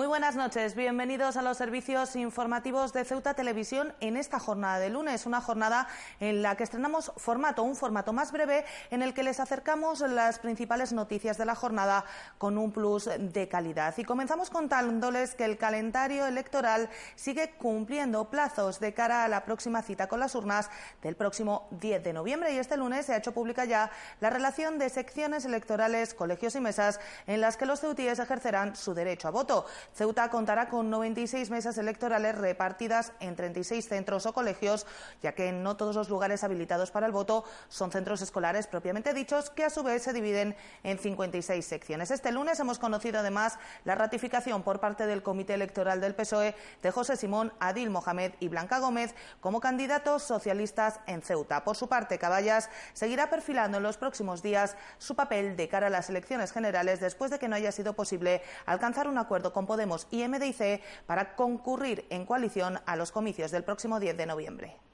Muy buenas noches, bienvenidos a los servicios informativos de Ceuta Televisión en esta jornada de lunes, una jornada en la que estrenamos formato, un formato más breve en el que les acercamos las principales noticias de la jornada con un plus de calidad. Y comenzamos contándoles que el calendario electoral sigue cumpliendo plazos de cara a la próxima cita con las urnas del próximo 10 de noviembre y este lunes se ha hecho pública ya la relación de secciones electorales, colegios y mesas en las que los ceutíes ejercerán su derecho a voto. Ceuta contará con 96 mesas electorales repartidas en 36 centros o colegios, ya que no todos los lugares habilitados para el voto son centros escolares propiamente dichos, que a su vez se dividen en 56 secciones. Este lunes hemos conocido además la ratificación por parte del Comité Electoral del PSOE de José Simón, Adil Mohamed y Blanca Gómez como candidatos socialistas en Ceuta. Por su parte, Caballas seguirá perfilando en los próximos días su papel de cara a las elecciones generales después de que no haya sido posible alcanzar un acuerdo con Podemos y MDIC para concurrir en coalición a los comicios del próximo 10 de noviembre.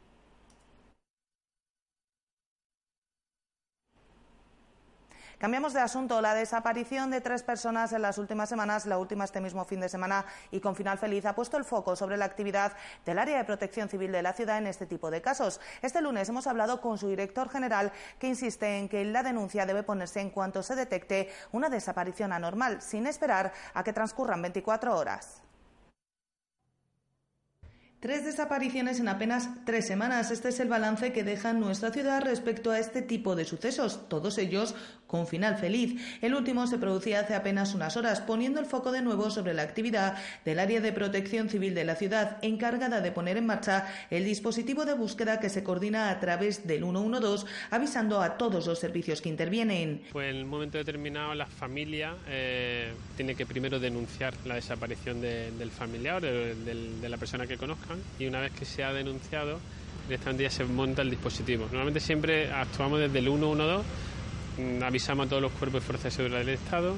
Cambiamos de asunto. La desaparición de tres personas en las últimas semanas, la última este mismo fin de semana y con final feliz, ha puesto el foco sobre la actividad del área de protección civil de la ciudad en este tipo de casos. Este lunes hemos hablado con su director general que insiste en que la denuncia debe ponerse en cuanto se detecte una desaparición anormal, sin esperar a que transcurran 24 horas. Tres desapariciones en apenas tres semanas. Este es el balance que deja nuestra ciudad respecto a este tipo de sucesos, todos ellos con final feliz. El último se producía hace apenas unas horas, poniendo el foco de nuevo sobre la actividad del área de protección civil de la ciudad, encargada de poner en marcha el dispositivo de búsqueda que se coordina a través del 112, avisando a todos los servicios que intervienen. Pues en un momento determinado la familia eh, tiene que primero denunciar la desaparición del familiar, de, de la persona que y una vez que se ha denunciado, directamente ya se monta el dispositivo. Normalmente siempre actuamos desde el 112 Mm, avisamos a todos los cuerpos y fuerzas de seguridad del Estado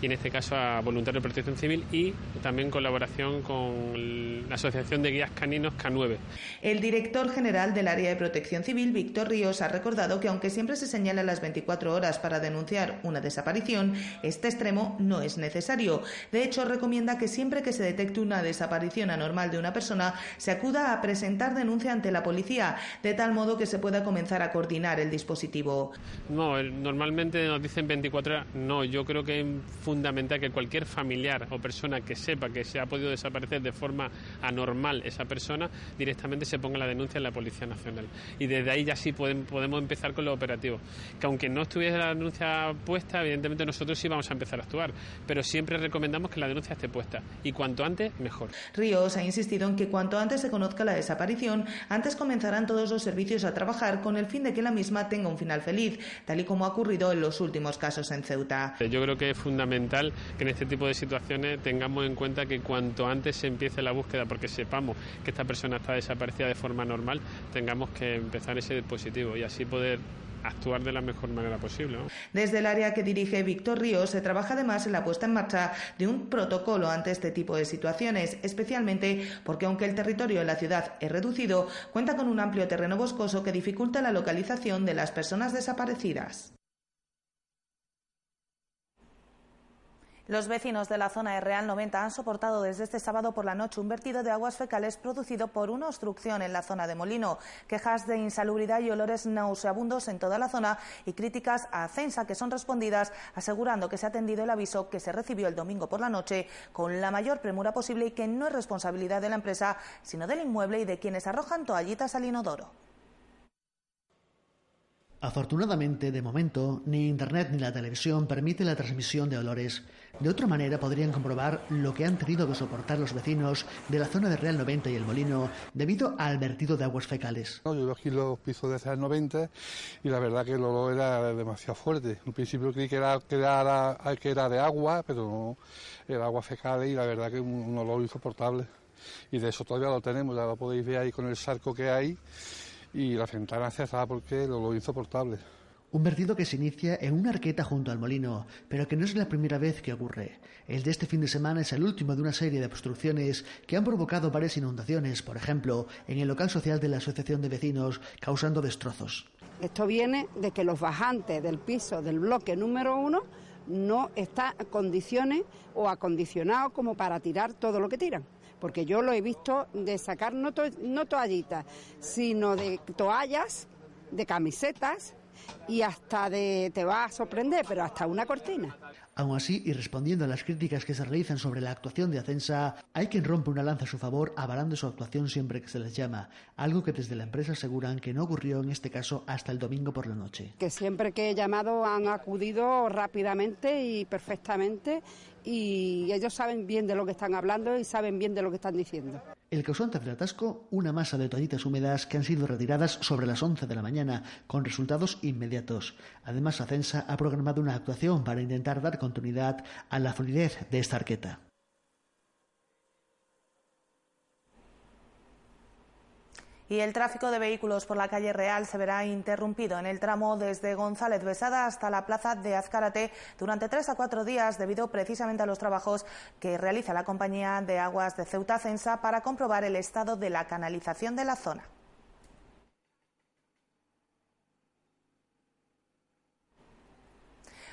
y en este caso a Voluntarios de Protección Civil y también colaboración con la Asociación de Guías Caninos K9. El director general del área de Protección Civil, Víctor Ríos, ha recordado que aunque siempre se señala las 24 horas para denunciar una desaparición, este extremo no es necesario. De hecho, recomienda que siempre que se detecte una desaparición anormal de una persona, se acuda a presentar denuncia ante la policía, de tal modo que se pueda comenzar a coordinar el dispositivo. No, normalmente nos dicen 24 horas. No, yo creo que fundamental que cualquier familiar o persona que sepa que se ha podido desaparecer de forma anormal esa persona, directamente se ponga la denuncia en la Policía Nacional. Y desde ahí ya sí podemos empezar con lo operativo. Que aunque no estuviese la denuncia puesta, evidentemente nosotros sí vamos a empezar a actuar, pero siempre recomendamos que la denuncia esté puesta. Y cuanto antes, mejor. Ríos ha insistido en que cuanto antes se conozca la desaparición, antes comenzarán todos los servicios a trabajar con el fin de que la misma tenga un final feliz, tal y como ha ocurrido en los últimos casos en Ceuta. Yo creo que es fundamental que en este tipo de situaciones tengamos en cuenta que cuanto antes se empiece la búsqueda, porque sepamos que esta persona está desaparecida de forma normal, tengamos que empezar ese dispositivo y así poder actuar de la mejor manera posible. Desde el área que dirige Víctor Ríos se trabaja además en la puesta en marcha de un protocolo ante este tipo de situaciones, especialmente porque aunque el territorio de la ciudad es reducido, cuenta con un amplio terreno boscoso que dificulta la localización de las personas desaparecidas. Los vecinos de la zona de Real 90 han soportado desde este sábado por la noche un vertido de aguas fecales producido por una obstrucción en la zona de Molino, quejas de insalubridad y olores nauseabundos en toda la zona y críticas a Censa que son respondidas asegurando que se ha atendido el aviso que se recibió el domingo por la noche con la mayor premura posible y que no es responsabilidad de la empresa, sino del inmueble y de quienes arrojan toallitas al inodoro. Afortunadamente, de momento, ni Internet ni la televisión permiten la transmisión de olores. De otra manera podrían comprobar lo que han tenido que soportar los vecinos de la zona de Real 90 y el Molino debido al vertido de aguas fecales. yo yo aquí los pisos de Real 90 y la verdad que el olor era demasiado fuerte. En principio creí que era, que era, que era de agua, pero no, era agua fecal y la verdad que un, un olor insoportable. Y de eso todavía lo tenemos, ya lo podéis ver ahí con el sarco que hay y la ventana cerrada porque el olor insoportable. Un vertido que se inicia en una arqueta junto al molino, pero que no es la primera vez que ocurre. El de este fin de semana es el último de una serie de obstrucciones que han provocado varias inundaciones, por ejemplo, en el local social de la Asociación de Vecinos, causando destrozos. Esto viene de que los bajantes del piso del bloque número uno no está en condiciones o acondicionado como para tirar todo lo que tiran. Porque yo lo he visto de sacar no, no toallitas, sino de toallas, de camisetas y hasta de, te va a sorprender, pero hasta una cortina. Aún así, y respondiendo a las críticas que se realizan sobre la actuación de Acensa, hay quien rompe una lanza a su favor avalando su actuación siempre que se les llama, algo que desde la empresa aseguran que no ocurrió en este caso hasta el domingo por la noche. Que siempre que he llamado han acudido rápidamente y perfectamente y ellos saben bien de lo que están hablando y saben bien de lo que están diciendo. El causante del atasco, una masa de toallitas húmedas que han sido retiradas sobre las 11 de la mañana, con resultados inmediatos. Además, Acensa ha programado una actuación para intentar dar continuidad a la fluidez de esta arqueta. Y el tráfico de vehículos por la calle Real se verá interrumpido en el tramo desde González Besada hasta la plaza de Azcárate durante tres a cuatro días debido precisamente a los trabajos que realiza la compañía de aguas de Ceuta Censa para comprobar el estado de la canalización de la zona.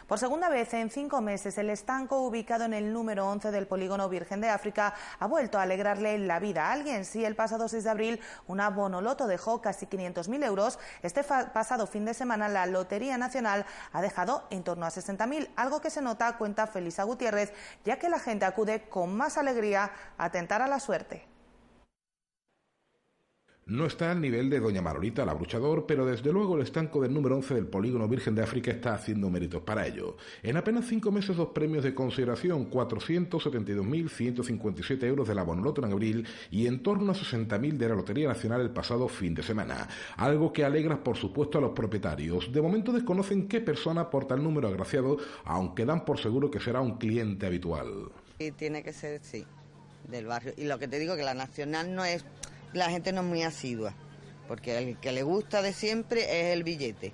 Por segunda vez en cinco meses, el estanco ubicado en el número 11 del polígono Virgen de África ha vuelto a alegrarle la vida a alguien. Si el pasado 6 de abril una bonoloto dejó casi 500.000 euros, este pasado fin de semana la Lotería Nacional ha dejado en torno a 60.000, algo que se nota, cuenta Felisa Gutiérrez, ya que la gente acude con más alegría a tentar a la suerte. No está al nivel de Doña Marolita, la bruchador, pero desde luego el estanco del número 11 del Polígono Virgen de África está haciendo méritos para ello. En apenas cinco meses, dos premios de consideración, 472.157 euros de la Bonoloto en abril y en torno a 60.000 de la Lotería Nacional el pasado fin de semana. Algo que alegra, por supuesto, a los propietarios. De momento desconocen qué persona aporta el número agraciado, aunque dan por seguro que será un cliente habitual. Y tiene que ser, sí, del barrio. Y lo que te digo, que la Nacional no es la gente no es muy asidua, porque el que le gusta de siempre es el billete.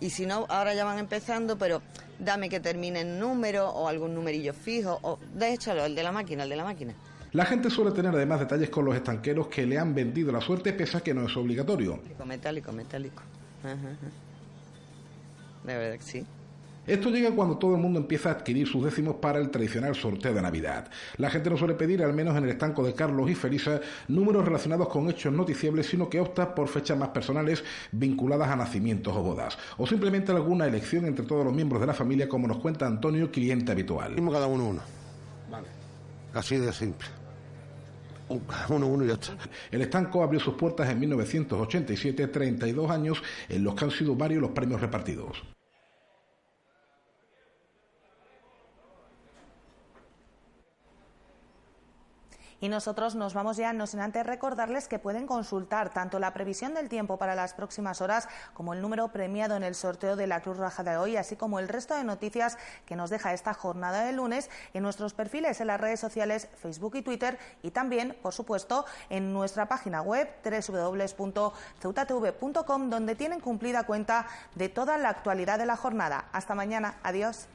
Y si no, ahora ya van empezando, pero dame que termine en número o algún numerillo fijo, o déjalo, el de la máquina, el de la máquina. La gente suele tener además detalles con los estanqueros que le han vendido la suerte, pese a que no es obligatorio. Metálico, metálico, metálico. De verdad que sí. Esto llega cuando todo el mundo empieza a adquirir sus décimos para el tradicional sorteo de Navidad. La gente no suele pedir, al menos en el estanco de Carlos y Felisa, números relacionados con hechos noticiables, sino que opta por fechas más personales vinculadas a nacimientos o bodas, o simplemente alguna elección entre todos los miembros de la familia, como nos cuenta Antonio, cliente habitual. cada uno uno. Vale. Así de simple. Uno, uno y ocho. El estanco abrió sus puertas en 1987, 32 años en los que han sido varios los premios repartidos. Y nosotros nos vamos ya, no sin antes recordarles que pueden consultar tanto la previsión del tiempo para las próximas horas como el número premiado en el sorteo de la Cruz Roja de hoy, así como el resto de noticias que nos deja esta jornada de lunes en nuestros perfiles en las redes sociales Facebook y Twitter y también, por supuesto, en nuestra página web www.ceutatv.com donde tienen cumplida cuenta de toda la actualidad de la jornada. Hasta mañana. Adiós.